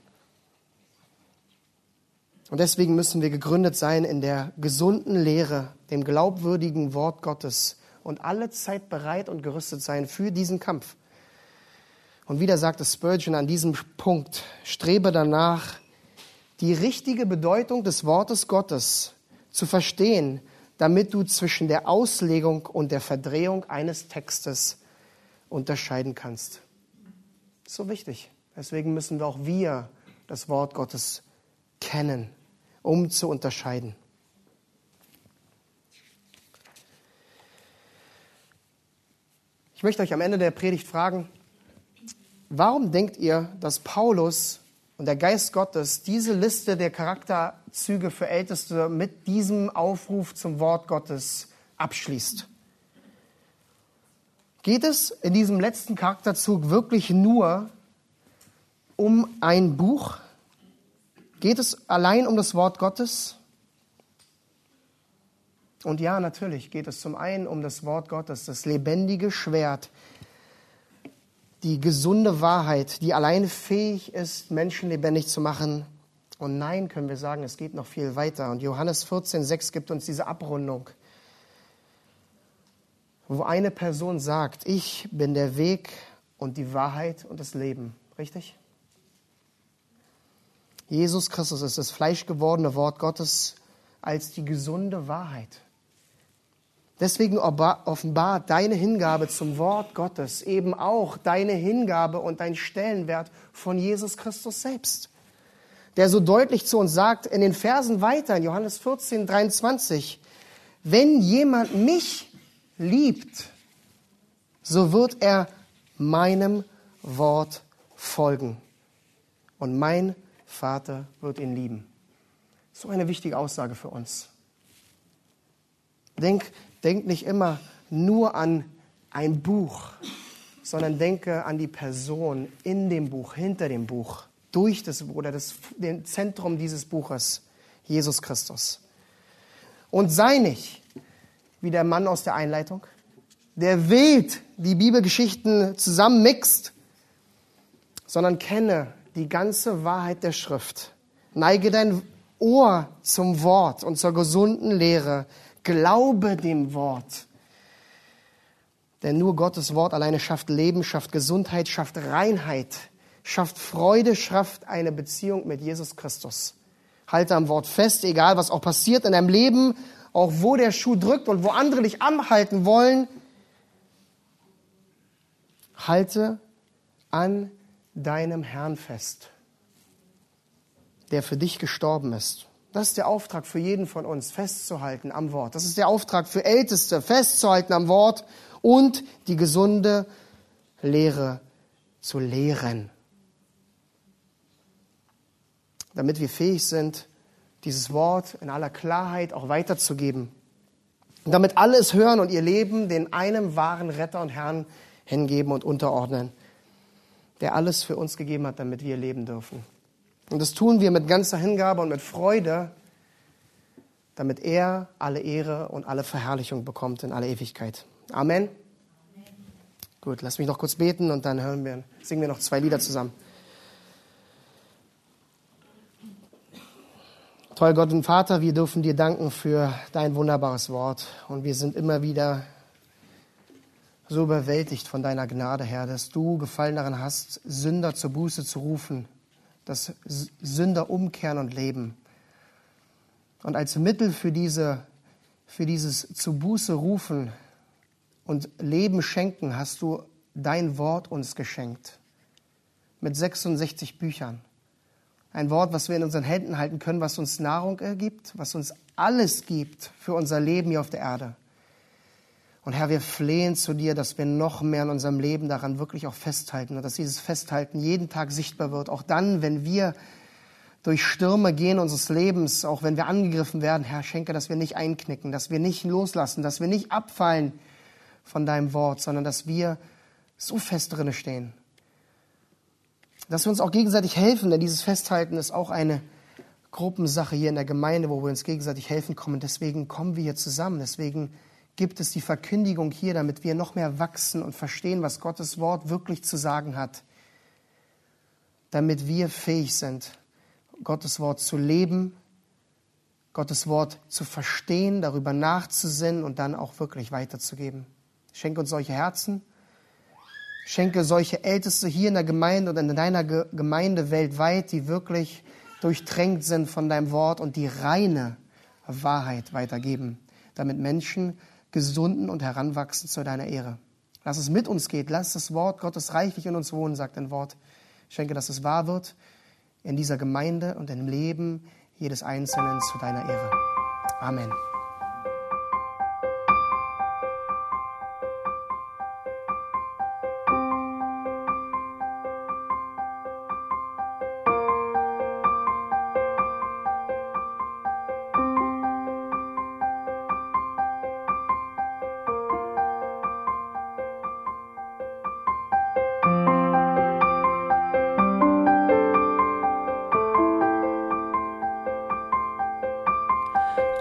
Und deswegen müssen wir gegründet sein in der gesunden Lehre, dem glaubwürdigen Wort Gottes und alle Zeit bereit und gerüstet sein für diesen Kampf. Und wieder sagte Spurgeon an diesem Punkt, strebe danach, die richtige Bedeutung des Wortes Gottes zu verstehen damit du zwischen der Auslegung und der Verdrehung eines Textes unterscheiden kannst. So wichtig. Deswegen müssen wir auch wir das Wort Gottes kennen, um zu unterscheiden. Ich möchte euch am Ende der Predigt fragen, warum denkt ihr, dass Paulus und der Geist Gottes diese Liste der Charakterzüge für Älteste mit diesem Aufruf zum Wort Gottes abschließt. Geht es in diesem letzten Charakterzug wirklich nur um ein Buch? Geht es allein um das Wort Gottes? Und ja, natürlich geht es zum einen um das Wort Gottes, das lebendige Schwert, die gesunde Wahrheit, die allein fähig ist, Menschen lebendig zu machen. Und nein, können wir sagen, es geht noch viel weiter. Und Johannes 14, 6 gibt uns diese Abrundung, wo eine Person sagt, ich bin der Weg und die Wahrheit und das Leben. Richtig? Jesus Christus ist das fleischgewordene Wort Gottes als die gesunde Wahrheit. Deswegen offenbart deine Hingabe zum Wort Gottes eben auch deine Hingabe und dein Stellenwert von Jesus Christus selbst, der so deutlich zu uns sagt in den Versen weiter in Johannes 14, 23, wenn jemand mich liebt, so wird er meinem Wort folgen und mein Vater wird ihn lieben. So eine wichtige Aussage für uns. Denk Denk nicht immer nur an ein Buch, sondern denke an die Person in dem Buch, hinter dem Buch, durch das oder das dem Zentrum dieses Buches, Jesus Christus. Und sei nicht wie der Mann aus der Einleitung, der wild die Bibelgeschichten zusammenmixt, sondern kenne die ganze Wahrheit der Schrift. Neige dein Ohr zum Wort und zur gesunden Lehre, Glaube dem Wort. Denn nur Gottes Wort alleine schafft Leben, schafft Gesundheit, schafft Reinheit, schafft Freude, schafft eine Beziehung mit Jesus Christus. Halte am Wort fest, egal was auch passiert in deinem Leben, auch wo der Schuh drückt und wo andere dich anhalten wollen. Halte an deinem Herrn fest, der für dich gestorben ist. Das ist der Auftrag für jeden von uns, festzuhalten am Wort. Das ist der Auftrag für Älteste, festzuhalten am Wort und die gesunde Lehre zu lehren. Damit wir fähig sind, dieses Wort in aller Klarheit auch weiterzugeben. Und damit alle es hören und ihr Leben den einem wahren Retter und Herrn hingeben und unterordnen, der alles für uns gegeben hat, damit wir leben dürfen. Und das tun wir mit ganzer Hingabe und mit Freude, damit er alle Ehre und alle Verherrlichung bekommt in alle Ewigkeit. Amen. Amen. Gut, lass mich noch kurz beten und dann hören wir, singen wir noch zwei Lieder zusammen. Toll Gott und Vater, wir dürfen dir danken für dein wunderbares Wort und wir sind immer wieder so überwältigt von deiner Gnade, Herr, dass du Gefallen daran hast, Sünder zur Buße zu rufen dass Sünder umkehren und leben. Und als Mittel für, diese, für dieses zu Buße rufen und Leben schenken, hast du dein Wort uns geschenkt. Mit 66 Büchern. Ein Wort, was wir in unseren Händen halten können, was uns Nahrung ergibt, was uns alles gibt für unser Leben hier auf der Erde. Und Herr, wir flehen zu dir, dass wir noch mehr in unserem Leben daran wirklich auch festhalten und dass dieses Festhalten jeden Tag sichtbar wird. Auch dann, wenn wir durch Stürme gehen unseres Lebens, auch wenn wir angegriffen werden, Herr, schenke, dass wir nicht einknicken, dass wir nicht loslassen, dass wir nicht abfallen von deinem Wort, sondern dass wir so fest drinne stehen. Dass wir uns auch gegenseitig helfen, denn dieses Festhalten ist auch eine Gruppensache hier in der Gemeinde, wo wir uns gegenseitig helfen kommen. Deswegen kommen wir hier zusammen. Deswegen gibt es die Verkündigung hier, damit wir noch mehr wachsen und verstehen, was Gottes Wort wirklich zu sagen hat, damit wir fähig sind, Gottes Wort zu leben, Gottes Wort zu verstehen, darüber nachzusinnen und dann auch wirklich weiterzugeben. Schenke uns solche Herzen, schenke solche Älteste hier in der Gemeinde und in deiner Gemeinde weltweit, die wirklich durchtränkt sind von deinem Wort und die reine Wahrheit weitergeben, damit Menschen gesunden und heranwachsen zu deiner Ehre. Lass es mit uns geht. Lass das Wort Gottes reichlich in uns wohnen, sagt ein Wort. Ich schenke, dass es wahr wird in dieser Gemeinde und im Leben jedes Einzelnen zu deiner Ehre. Amen.